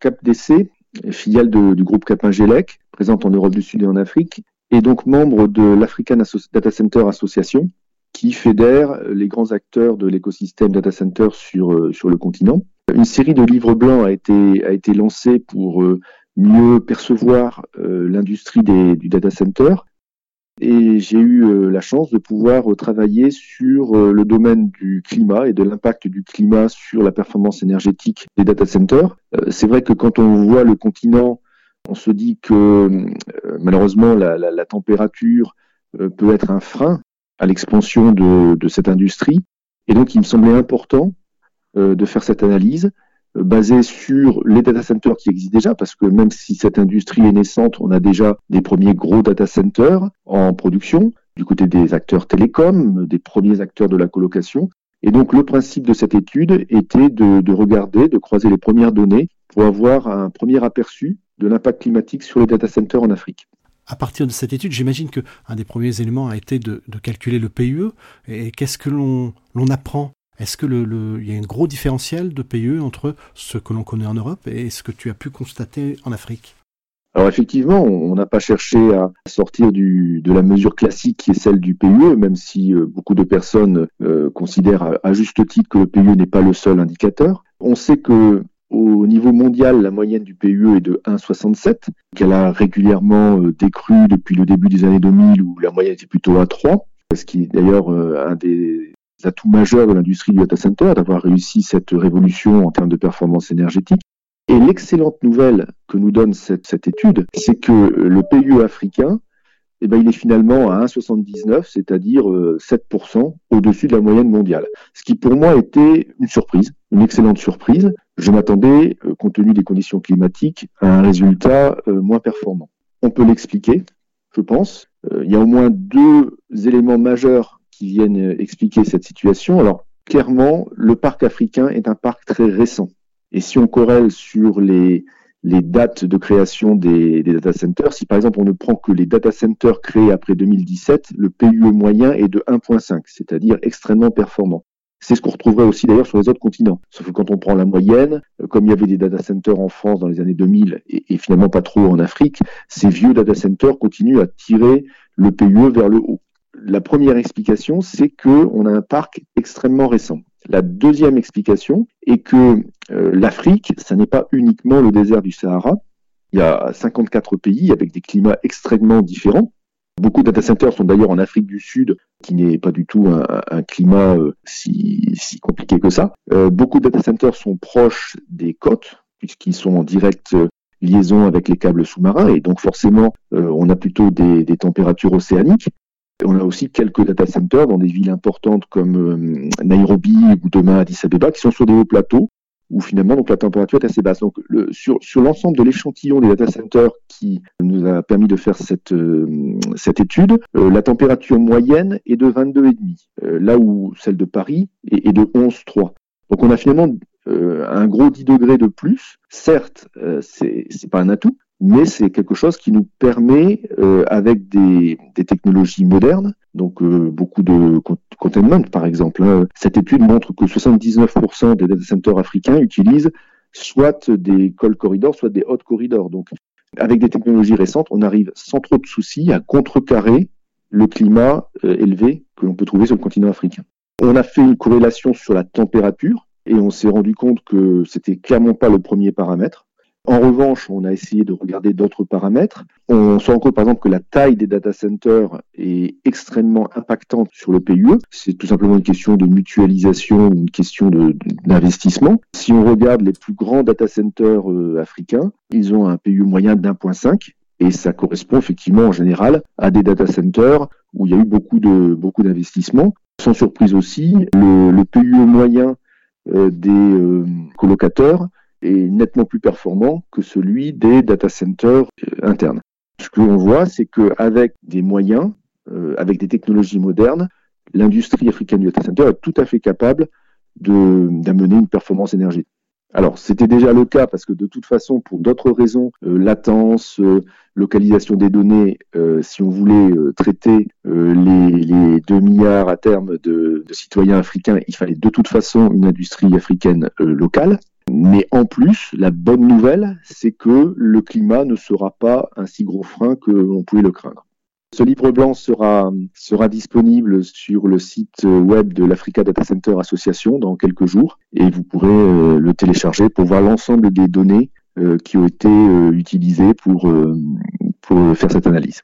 CapDC, filiale du groupe Capingelec, présente en Europe du Sud et en Afrique, est donc membre de l'African Data Center Association, qui fédère les grands acteurs de l'écosystème data center sur, euh, le continent. Une série de livres blancs a été, a été lancée pour euh, mieux percevoir euh, l'industrie du data center. Et j'ai eu la chance de pouvoir travailler sur le domaine du climat et de l'impact du climat sur la performance énergétique des data centers. C'est vrai que quand on voit le continent, on se dit que malheureusement la, température peut être un frein à l'expansion de, de, cette industrie. Et donc, il me semblait important euh, de faire cette analyse euh, basée sur les data centers qui existent déjà, parce que même si cette industrie est naissante, on a déjà des premiers gros data centers en production, du côté des acteurs télécoms, des premiers acteurs de la colocation. Et donc, le principe de cette étude était de, de regarder, de croiser les premières données pour avoir un premier aperçu de l'impact climatique sur les data centers en Afrique à partir de cette étude, j'imagine que un des premiers éléments a été de, calculer le PUE. Et qu'est-ce que l'on apprend Est-ce que le, y a un gros différentiel de PUE entre ce que l'on connaît en Europe et ce que tu as pu constater en Afrique? Alors effectivement, on n'a pas cherché à sortir de la mesure classique qui est celle du PUE, même si euh, beaucoup de personnes euh, considèrent à, juste titre que le PUE n'est pas le seul indicateur. On sait que au niveau mondial, la moyenne du PUE est de 1,67, qu'elle a régulièrement euh, décru depuis le début des années 2000 où la moyenne était plutôt à 3, ce qui est d'ailleurs un des atouts majeurs de l'industrie du data center, d'avoir réussi cette révolution en termes de performance énergétique. Et l'excellente nouvelle que nous donne cette, étude, c'est que le PUE africain, eh ben, il est finalement à 1,79, c'est-à-dire 7% euh, au-dessus de la moyenne mondiale. Ce qui pour moi était une surprise, une excellente surprise. Je m'attendais, euh, compte tenu des conditions climatiques, à un résultat euh, moins performant. On peut l'expliquer, je pense. Il y a au moins deux éléments majeurs qui viennent expliquer cette situation. Alors, clairement, le parc africain est un parc très récent. Et si on corrèle sur les, dates de création des, des, data centers, si par exemple on ne prend que les data centers créés après 2017, le PUE moyen est de 1.5, c'est-à-dire extrêmement performant. C'est ce qu'on retrouverait aussi d'ailleurs sur les autres continents. Sauf que quand on prend la moyenne, euh, comme il y avait des data centers en France dans les années 2000 et, finalement pas trop en Afrique, ces vieux data centers continuent à tirer le PUE vers le haut. La première explication, c'est qu'on a un parc extrêmement récent. La deuxième explication est que euh, l'Afrique, ça n'est pas uniquement le désert du Sahara. Il y a 54 pays avec des climats extrêmement différents. Beaucoup de data centers sont d'ailleurs en Afrique du Sud, qui n'est pas du tout un, climat euh, si, compliqué que ça. Euh, beaucoup de data centers sont proches des côtes, puisqu'ils sont en directe euh, liaison avec les câbles sous-marins, et donc forcément, on a plutôt des, températures océaniques. On a aussi quelques data centers dans des villes importantes comme Nairobi ou demain Addis Abeba, qui sont sur des hauts plateaux, où finalement donc la température est assez basse. Donc sur, sur l'ensemble de l'échantillon des data centers qui nous a permis de faire cette, euh, cette étude, euh, la température moyenne est de 22,5, euh, là où celle de Paris est, est de 11,3. Donc on a finalement un gros 10 degrés de plus. Certes, c'est c'est pas un atout, mais c'est quelque chose qui nous permet, euh, avec des, des, technologies modernes, donc euh, beaucoup de containment par exemple, hein, cette étude montre que 79% des data centers africains utilisent soit des cold corridors, soit des hot corridors. Donc avec des technologies récentes, on arrive sans trop de soucis à contrecarrer le climat euh, élevé que l'on peut trouver sur le continent africain. On a fait une corrélation sur la température et on s'est rendu compte que c'était clairement pas le premier paramètre. En revanche, on a essayé de regarder d'autres paramètres. On se rend par exemple que la taille des data centers est extrêmement impactante sur le PUE. C'est tout simplement une question de mutualisation une question d'investissement. Si on regarde les plus grands data centers euh, africains, ils ont un PUE moyen d'1.5 et ça correspond effectivement en général à des data centers où il y a eu beaucoup d'investissements. Sans surprise aussi, le, PUE moyen euh, des euh, colocateurs est nettement plus performant que celui des data centers euh, internes. Ce que l'on voit, c'est qu'avec des moyens, euh, avec des technologies modernes, l'industrie africaine du data center est tout à fait capable d'amener une performance énergétique. Alors, c'était déjà le cas parce que de toute façon, pour d'autres raisons, euh, latence, localisation des données, si on voulait traiter les, les, 2 milliards à terme de, de, citoyens africains, il fallait de toute façon une industrie africaine locale. Mais en plus, la bonne nouvelle, c'est que le climat ne sera pas un si gros frein que l'on pouvait le craindre. Ce livre blanc sera, sera disponible sur le site web de l'Africa Data Center Association dans quelques jours et vous pourrez euh, le télécharger pour voir l'ensemble des données euh, qui ont été euh, utilisées pour, pour faire cette analyse.